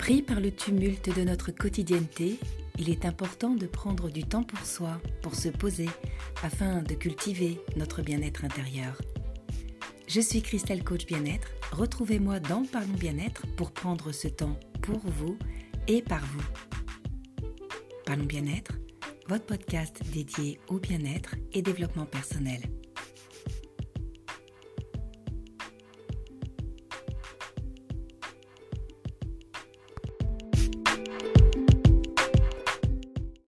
Pris par le tumulte de notre quotidienneté, il est important de prendre du temps pour soi, pour se poser, afin de cultiver notre bien-être intérieur. Je suis Christelle Coach Bien-être. Retrouvez-moi dans Parlons Bien-être pour prendre ce temps pour vous et par vous. Parlons Bien-être, votre podcast dédié au bien-être et développement personnel.